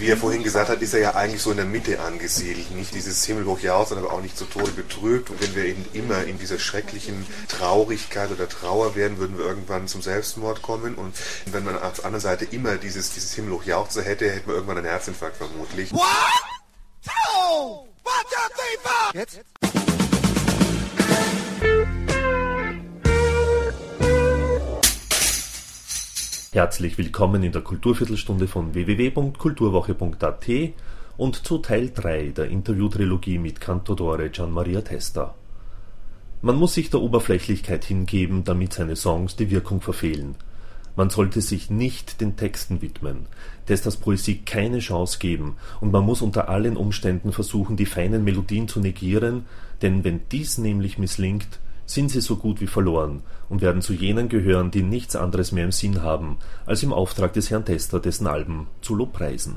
wie er vorhin gesagt hat, ist er ja eigentlich so in der Mitte angesiedelt. Nicht dieses Himmelhoch Jaus, aber auch nicht zu Tode betrübt. Und wenn wir eben immer in dieser schrecklichen Traurigkeit oder Trauer wären, würden wir irgendwann zum Selbstmord kommen. Und wenn man auf der anderen Seite immer dieses, dieses Himmelhoch Jauchzer hätte, hätte man irgendwann einen Herzinfarkt vermutlich. What? Two! One, two, three, four! Jetzt? Herzlich willkommen in der Kulturviertelstunde von www.kulturwoche.at und zu Teil 3 der Interviewtrilogie mit Cantodore Gian Maria Testa. Man muss sich der Oberflächlichkeit hingeben, damit seine Songs die Wirkung verfehlen. Man sollte sich nicht den Texten widmen, Testas Poesie keine Chance geben, und man muss unter allen Umständen versuchen, die feinen Melodien zu negieren, denn wenn dies nämlich misslingt, sind sie so gut wie verloren und werden zu jenen gehören, die nichts anderes mehr im Sinn haben, als im Auftrag des Herrn Tester dessen Alben zu lobpreisen.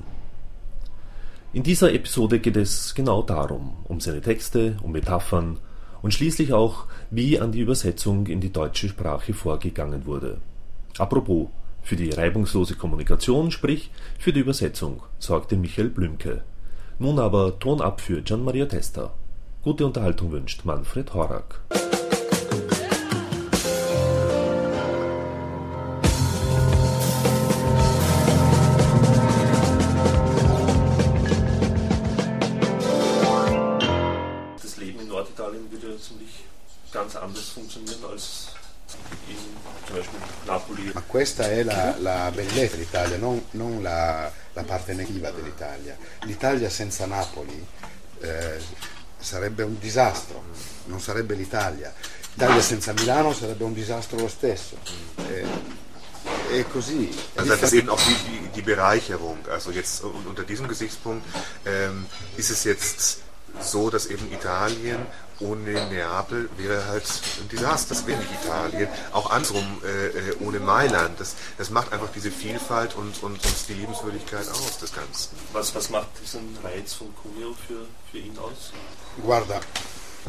In dieser Episode geht es genau darum, um seine Texte, um Metaphern und schließlich auch, wie an die Übersetzung in die deutsche Sprache vorgegangen wurde. Apropos, für die reibungslose Kommunikation, sprich für die Übersetzung, sorgte Michael Blümke. Nun aber Ton ab für Gian Maria Testa. Gute Unterhaltung wünscht Manfred Horak. Ganz anders funktionieren als in zum Beispiel Napoli. Ma questa è la, la bellezza dell'Italia, non, non la, la, parte negativa dell'Italia. L'Italia senza Napoli eh, sarebbe un disastro, non sarebbe l'Italia. L'Italia senza Milano sarebbe un disastro lo stesso. Eh, Äh, also das ist eben auch die, die, die, Bereicherung. Also jetzt unter diesem Gesichtspunkt ähm, ist es jetzt so, dass eben Italien ohne Neapel wäre halt ein Desaster, das wäre nicht Italien. Auch andersrum äh, äh, ohne Mailand. Das, das macht einfach diese Vielfalt und, und, und die Liebenswürdigkeit aus des Ganzen. Was, was macht diesen Reiz von Cuneo für, für ihn aus? Guarda,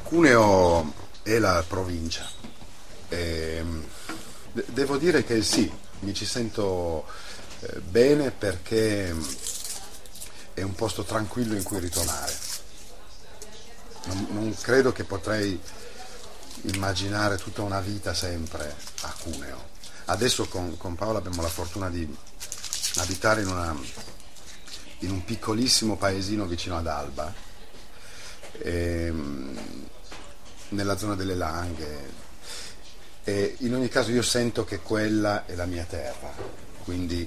Cuneo è la provincia. E, devo dire che sì, mi ci sento eh, bene perché è un posto tranquillo in cui ritornare non, non credo che potrei immaginare tutta una vita sempre a Cuneo. Adesso con, con Paola abbiamo la fortuna di abitare in, una, in un piccolissimo paesino vicino ad Alba, ehm, nella zona delle Langhe. E in ogni caso io sento che quella è la mia terra, quindi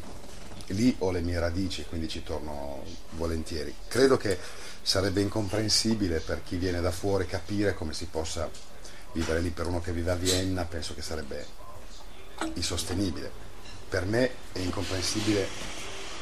lì ho le mie radici, quindi ci torno volentieri. Credo che sarebbe incomprensibile per chi viene da fuori capire come si possa vivere lì. Per uno che vive a Vienna penso che sarebbe insostenibile. Per me è incomprensibile,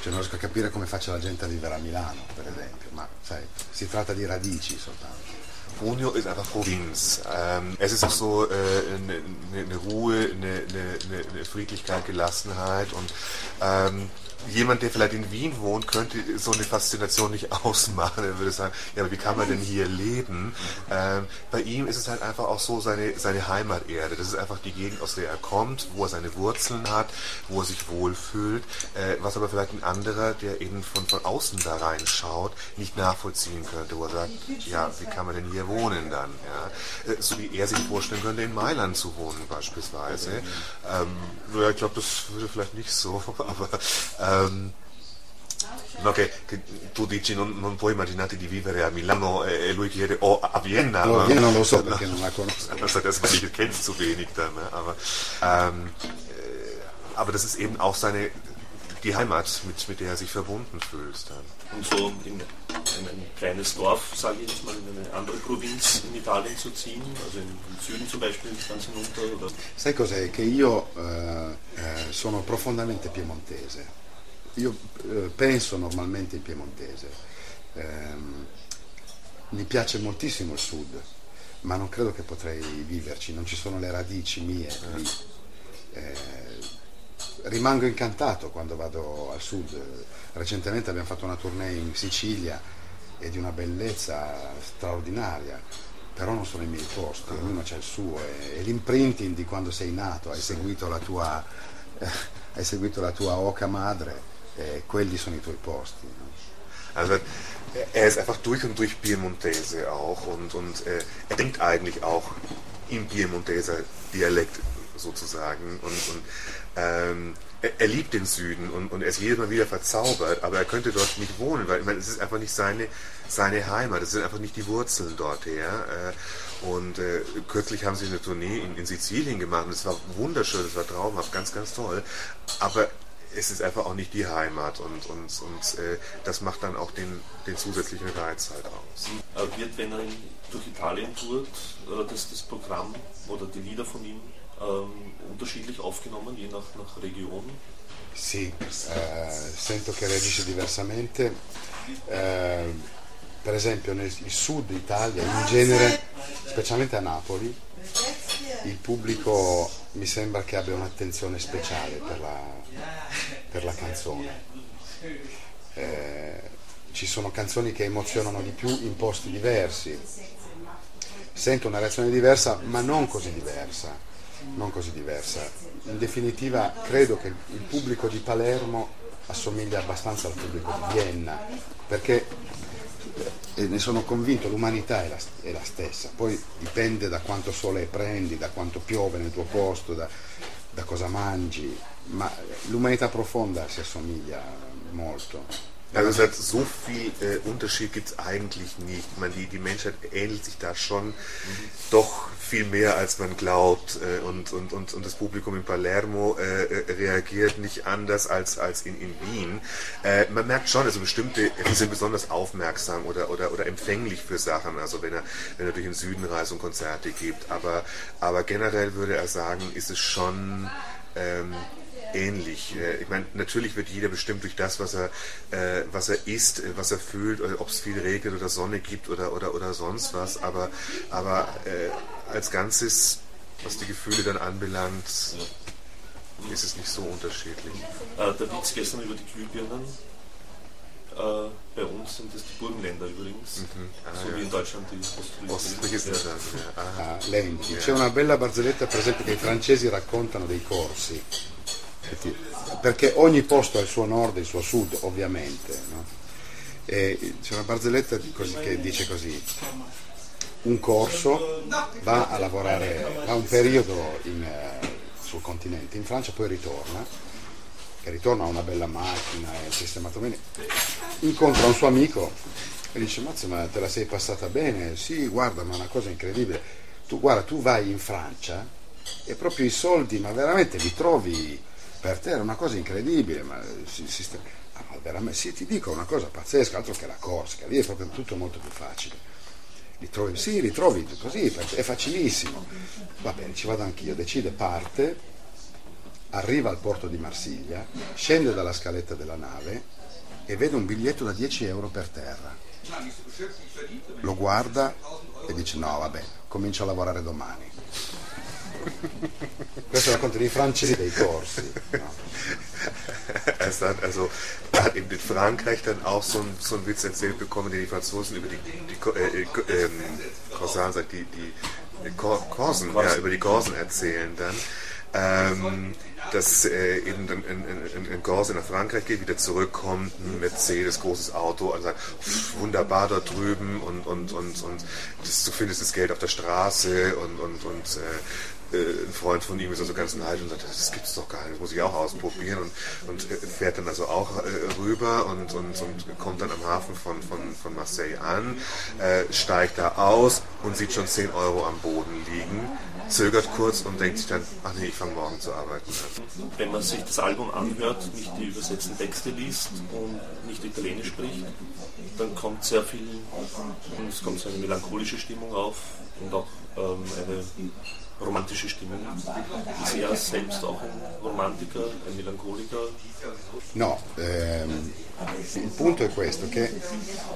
cioè non riesco a capire come faccia la gente a vivere a Milano, per esempio, ma sai, si tratta di radici soltanto. Unio ist einfach Provinz. Ähm, es ist auch so eine äh, ne, ne, Ruhe, eine ne, ne, Friedlichkeit, Gelassenheit und ähm, jemand, der vielleicht in Wien wohnt, könnte so eine Faszination nicht ausmachen. Er würde sagen, ja, aber wie kann man denn hier leben? Ähm, bei ihm ist es halt einfach auch so seine, seine Heimaterde. Das ist einfach die Gegend, aus der er kommt, wo er seine Wurzeln hat, wo er sich wohlfühlt, äh, was aber vielleicht ein anderer, der eben von, von außen da reinschaut, nicht nachvollziehen könnte, wo er sagt, ja, wie kann man denn hier wohnen dann? Ja? Äh, so wie er sich vorstellen könnte, in Mailand zu wohnen beispielsweise. Ähm, ja, ich glaube, das würde vielleicht nicht so, aber äh, Um, No, che, che, tu dici non, non, puoi immaginarti di vivere a Milano e, e lui chiede o oh, a Vienna. No, Vienna non lo so perché non la conosco. Das ich kennst zu wenig dann, aber, äh, aber das ist eben auch seine die Heimat, mit, mit der er sich verbunden fühlt. Dann. Und so in, in ein kleines Dorf, sage ich jetzt mal, in eine andere Provinz in Italien zu ziehen, also im, Süden zum Beispiel, ganz hinunter? Oder? Sai cos'è? Che io eh, eh, sono profondamente piemontese. Io eh, penso normalmente in piemontese. Eh, mi piace moltissimo il sud, ma non credo che potrei viverci, non ci sono le radici mie lì. Eh, rimango incantato quando vado al sud. Recentemente abbiamo fatto una tournée in Sicilia e di una bellezza straordinaria, però non sono i miei posti, ognuno c'è il suo e, e l'imprinting di quando sei nato, hai seguito la tua, eh, hai seguito la tua oca madre e quelli sono i tuoi posti. No? Also er ist einfach durch und durch Piemontese auch und, und äh, er denkt eigentlich auch im Piemonteser Dialekt sozusagen und, und ähm, er, er, liebt den Süden und, und er ist jedes Mal wieder verzaubert, aber er könnte dort nicht wohnen, weil ich meine, es ist einfach nicht seine, seine Heimat, es sind einfach nicht die Wurzeln dort her. Äh, und äh, kürzlich haben sie eine Tournee in, in Sizilien gemacht und es war wunderschön, es war traumhaft, ganz, ganz toll. Aber es ist einfach auch nicht die Heimat und, und, und äh, das macht dann auch den, den zusätzlichen Reiz halt aus. Äh, wird, wenn er durch Italien tourt, äh, das, das Programm oder die Lieder von ihm ähm, unterschiedlich aufgenommen, je nach, nach Region? Sì, eh, sento che reagisce diversamente. Eh, per esempio nel sud Italia in genere, specialmente a Napoli, il pubblico mi sembra che abbia un'attenzione speciale per la, per la canzone. Eh, ci sono canzoni che emozionano di più in posti diversi. Sento una reazione diversa, ma non così diversa. Non così diversa. In definitiva credo che il pubblico di Palermo assomiglia abbastanza al pubblico di Vienna, perché e ne sono convinto, l'umanità è la, è la, stessa, poi dipende da quanto sole prendi, da quanto piove nel tuo posto, da, da cosa mangi, ma l'umanità profonda si assomiglia molto. Also es hat so viel äh, Unterschied gibt es eigentlich nicht. Ich meine, die, die Menschheit ähnelt sich da schon doch viel mehr, als man glaubt. Äh, und, und, und, und das Publikum in Palermo äh, äh, reagiert nicht anders als, als in, in Wien. Äh, man merkt schon, also bestimmte sind besonders aufmerksam oder, oder, oder empfänglich für Sachen, also wenn er, wenn er durch den Süden reist und Konzerte gibt. Aber, aber generell würde er sagen, ist es schon ähm, ähnlich. Äh, ich meine, natürlich wird jeder bestimmt durch das, was er, äh, was er isst, äh, was er fühlt, ob es viel regnet oder Sonne gibt oder, oder, oder sonst was, aber, aber äh, als Ganzes, was die Gefühle dann anbelangt, ist es nicht so unterschiedlich. Äh, der Witz gestern über die Glühbirnen. Äh, bei uns sind das die Burgenländer übrigens, mhm. ah, so ja. wie in Deutschland die Ostfriesen. Ja. Ah, lenti. C'è una bella barzelletta per esempio che i francesi raccontano dei corsi perché ogni posto ha il suo nord e il suo sud ovviamente no? c'è una barzelletta che dice così. Un corso va a lavorare va un periodo in, uh, sul continente. In Francia poi ritorna e ritorna a una bella macchina è sistemato bene. Incontra un suo amico e dice mazza ma te la sei passata bene? Sì guarda ma è una cosa incredibile. Tu guarda tu vai in Francia e proprio i soldi ma veramente li trovi per te era una cosa incredibile, ma, si, si ah, veramente, sì, ti dico una cosa pazzesca, altro che la Corsica, lì è proprio tutto molto più facile. Li trovi, sì, li trovi così, è facilissimo. Va bene, ci vado anch'io, decide, parte, arriva al porto di Marsiglia, scende dalla scaletta della nave e vede un biglietto da 10 euro per terra. Lo guarda e dice no, vabbè, comincio a lavorare domani. Questo racconto di francesi dei corsi. No. Er, sagt, also, er hat eben in Frankreich dann auch so einen so Witz erzählt bekommen, den die Franzosen über die, die äh, äh, ähm, Corsan sagt, die, die, die Korsen, ja, über die Korsen erzählen dann. Ähm, dass äh, eben dann in, in, in Gorse nach Frankreich geht, wieder zurückkommt, ein Mercedes, großes Auto, und sagt, wunderbar dort drüben und, und, und, und das, du findest das Geld auf der Straße und, und, und äh, äh, ein Freund von ihm ist also ganz neidisch und sagt, das gibt's doch gar nicht, das muss ich auch ausprobieren und, und äh, fährt dann also auch äh, rüber und, und, und kommt dann am Hafen von, von, von Marseille an, äh, steigt da aus und sieht schon 10 Euro am Boden liegen, zögert kurz und denkt sich dann, ach nee, ich fange morgen zu arbeiten. Wenn man sich das Album anhört, nicht die übersetzten Texte liest und nicht Italienisch spricht, dann kommt sehr viel, es kommt so eine melancholische Stimmung auf und auch ähm, eine romantische Stimmung. Ist er selbst auch ein Romantiker, ein Melancholiker? No, ehm, il punto è questo, che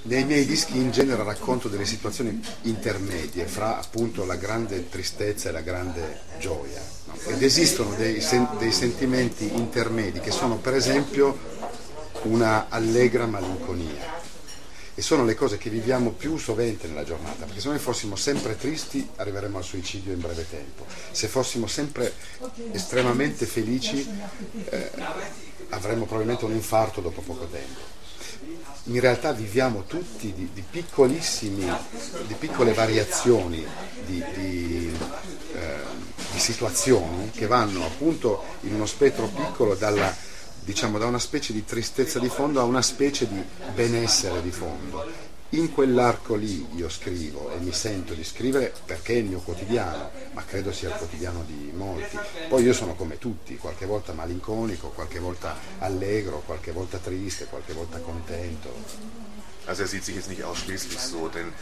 nei miei dischi in genere racconto delle situazioni intermedie fra appunto la grande tristezza e la grande gioia. No? Ed esistono dei, sen- dei sentimenti intermedi che sono per esempio una allegra malinconia e sono le cose che viviamo più sovente nella giornata, perché se noi fossimo sempre tristi arriveremmo al suicidio in breve tempo, se fossimo sempre estremamente felici eh, avremmo probabilmente un infarto dopo poco tempo. In realtà viviamo tutti di, di piccolissimi, di piccole variazioni di, di, eh, di situazioni che vanno appunto in uno spettro piccolo dalla, diciamo, da una specie di tristezza di fondo a una specie di benessere di fondo in quell'arco lì io scrivo e mi sento di scrivere perché è il mio quotidiano, ma credo sia il quotidiano di molti. Poi io sono come tutti, qualche volta malinconico, qualche volta allegro, qualche volta triste, qualche volta contento. Also er sieht sich jetzt nicht ausschließlich so, denn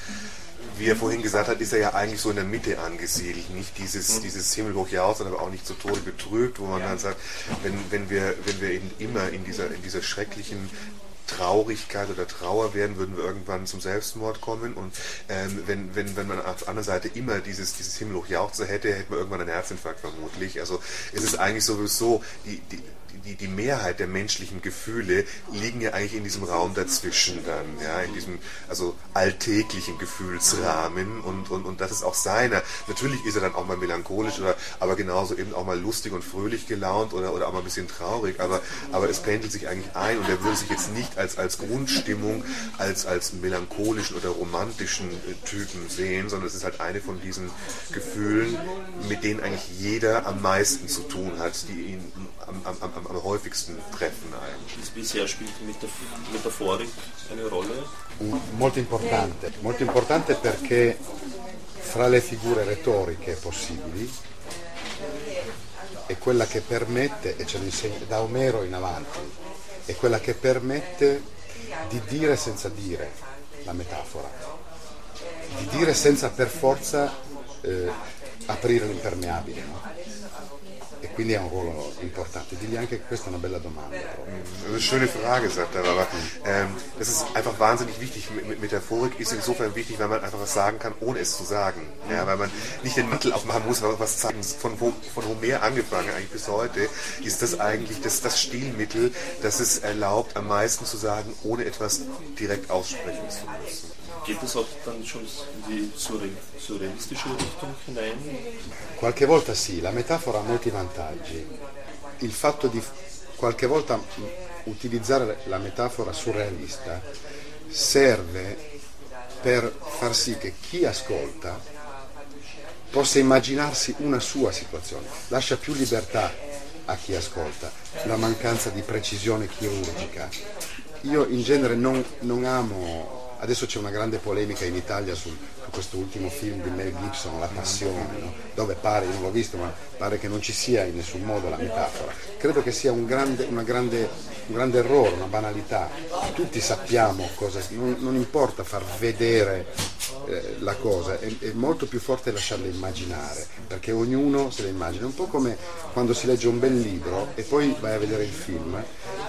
wie er vorhin gesagt hat, ist er ja eigentlich so in der Mitte angesiedelt. Nicht dieses, dieses Himmelhoch Jaus, aber auch nicht zu Tode betrübt, wo man dann sagt, wenn, wenn, wir, wenn wir eben immer in dieser, in dieser schrecklichen Traurigkeit oder Trauer werden, würden wir irgendwann zum Selbstmord kommen. Und ähm, wenn, wenn, wenn man auf der anderen Seite immer dieses, dieses Himmelhoch Jauchzer hätte, hätte man irgendwann einen Herzinfarkt vermutlich. Also es ist eigentlich sowieso, die, die, die, die Mehrheit der menschlichen Gefühle liegen ja eigentlich in diesem Raum dazwischen dann, ja, in diesem also alltäglichen Gefühlsrahmen und, und, und das ist auch seiner. Natürlich ist er dann auch mal melancholisch oder aber genauso eben auch mal lustig und fröhlich gelaunt oder, oder auch mal ein bisschen traurig, aber, aber es pendelt sich eigentlich ein und er würde sich jetzt nicht als, als Grundstimmung, als, als melancholischen oder romantischen äh, Typen sehen, sondern es ist halt eine von diesen Gefühlen, mit denen eigentlich jeder am meisten zu tun hat, die ihn am, am, am, am häufigsten treffen eigentlich. Bisher spielt die Metaphorik eine Rolle? Molto importante, molto importante perché fra le figure retoriche possibili è quella che permette, e ce lo insegna da Omero in avanti, è quella che permette di dire senza dire la metafora, di dire senza per forza eh, aprire l'impermeabile. No? Quindi ha un ruolo importante. Digli anche che questa è una bella domanda. Mm, eine schöne Frage, sagt er, aber ähm, das ist einfach wahnsinnig wichtig. Mit Metaphorik ist insofern wichtig, weil man einfach was sagen kann, ohne es zu sagen. Ja, weil man nicht den Mantel aufmachen muss, aber was sagen. Von, von Homer angefangen, eigentlich bis heute, ist das eigentlich das, das Stilmittel, das es erlaubt, am meisten zu sagen, ohne etwas direkt aussprechen zu müssen. Geht es auch dann schon in die surrealistische Richtung hinein? Qualche volta sì, la metafora ha molti vantaggi. Il fatto di qualche volta utilizzare la metafora surrealista serve per far sì che chi ascolta possa immaginarsi una sua situazione, lascia più libertà a chi ascolta, la mancanza di precisione chirurgica. Io in genere non, non amo Adesso c'è una grande polemica in Italia su, su questo ultimo film di Mel Gibson, La Passione, no? dove pare, io non l'ho visto, ma pare che non ci sia in nessun modo la metafora. Credo che sia un grande, grande, un grande errore, una banalità. Tutti sappiamo cosa, non, non importa far vedere eh, la cosa, è, è, molto più forte lasciarla immaginare, perché ognuno se la immagina. Un po' come quando si legge un bel libro e poi vai a vedere il film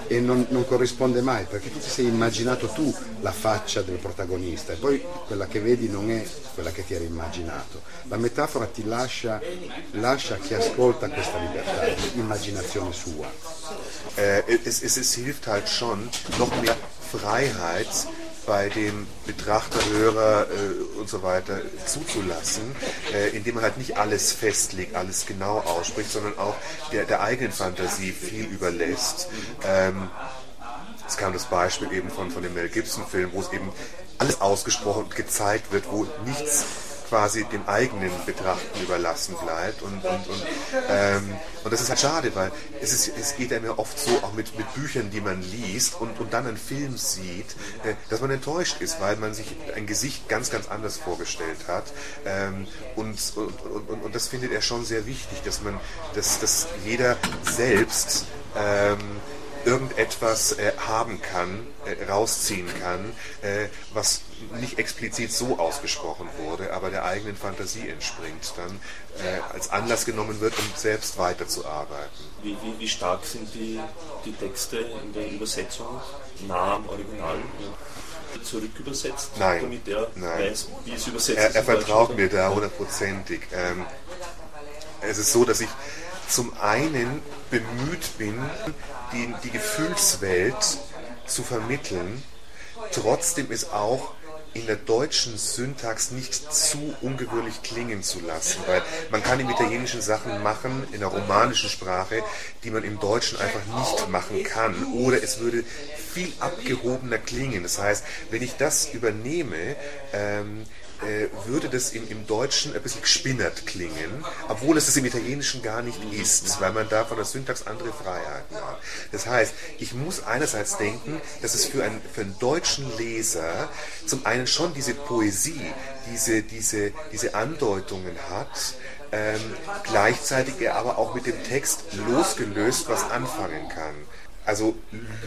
e non, non, corrisponde mai perché tu ti sei immaginato tu la faccia del protagonista e poi quella che vedi non è quella che ti eri immaginato. La metafora ti lascia, lascia chi ascolta questa libertà, l'immaginazione sua. Eh, es, es, es hilft halt schon noch mehr Freiheit bei dem Betrachter, Hörer äh, und so weiter zuzulassen, äh, indem man halt nicht alles festlegt, alles genau ausspricht, sondern auch der, der eigenen Fantasie viel überlässt. Ähm, es kam das Beispiel eben von, von dem Mel Gibson-Film, wo es eben alles ausgesprochen und gezeigt wird, wo nichts quasi dem eigenen Betrachten überlassen bleibt. Und, und, und, ähm, und das ist halt schade, weil es, ist, es geht einem ja oft so, auch mit, mit Büchern, die man liest und, und dann einen Film sieht, äh, dass man enttäuscht ist, weil man sich ein Gesicht ganz, ganz anders vorgestellt hat. Ähm, und, und, und, und das findet er schon sehr wichtig, dass man, dass, dass jeder selbst ähm, irgendetwas äh, haben kann, äh, rausziehen kann, äh, was nicht explizit so ausgesprochen wurde, aber der eigenen Fantasie entspringt, dann äh, als Anlass genommen wird, um selbst weiterzuarbeiten. Wie, wie, wie stark sind die, die Texte in der Übersetzung nah am Original? Zurückübersetzt, nein, damit er nein. weiß, wie es übersetzt er, er vertraut mir da hundertprozentig. Ähm, es ist so, dass ich zum einen bemüht bin, die, die Gefühlswelt zu vermitteln. Trotzdem ist auch in der deutschen Syntax nicht zu ungewöhnlich klingen zu lassen, weil man kann im Italienischen Sachen machen, in der romanischen Sprache, die man im Deutschen einfach nicht machen kann. Oder es würde viel abgehobener klingen. Das heißt, wenn ich das übernehme, ähm, äh, würde das im, im Deutschen ein bisschen gespinnert klingen, obwohl es das im Italienischen gar nicht ist, weil man da von der Syntax andere Freiheiten hat. Das heißt, ich muss einerseits denken, dass es für einen, für einen deutschen Leser zum einen schon diese Poesie, diese, diese, diese Andeutungen hat, ähm, gleichzeitig er aber auch mit dem Text losgelöst was anfangen kann. Also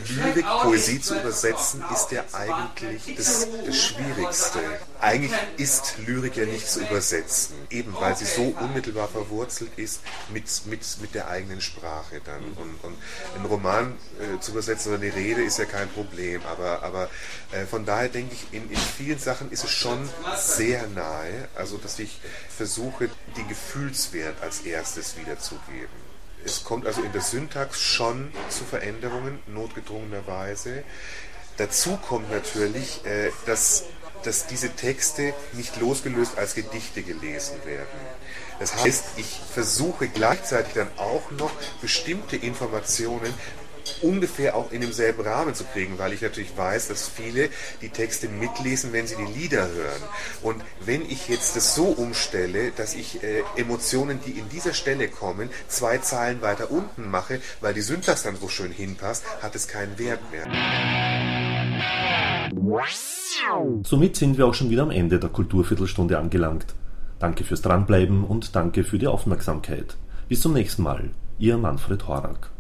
Lyrik, Poesie zu übersetzen, ist ja eigentlich das, das, Schwierigste. Eigentlich ist Lyrik ja nicht zu übersetzen, eben weil sie so unmittelbar verwurzelt ist mit, mit, mit der eigenen Sprache dann. Und, und einen Roman äh, zu übersetzen oder eine Rede ist ja kein Problem, aber, aber äh, von daher denke ich, in, in vielen Sachen ist es schon sehr nahe, also dass ich versuche, den Gefühlswert als erstes wiederzugeben. Es kommt also in der Syntax schon zu Veränderungen, notgedrungenerweise. Dazu kommt natürlich, äh, dass, dass diese Texte nicht losgelöst als Gedichte gelesen werden. Das heißt, ich versuche gleichzeitig dann auch noch bestimmte Informationen ungefähr auch in demselben Rahmen zu kriegen, weil ich natürlich weiß, dass viele die Texte mitlesen, wenn sie die Lieder hören. Und wenn ich jetzt das so umstelle, dass ich äh, Emotionen, die in dieser Stelle kommen, zwei Zeilen weiter unten mache, weil die Syntax dann so schön hinpasst, hat es keinen Wert mehr. Somit sind wir auch schon wieder am Ende der Kulturviertelstunde angelangt. Danke fürs Dranbleiben und danke für die Aufmerksamkeit. Bis zum nächsten Mal. Ihr Manfred Horak.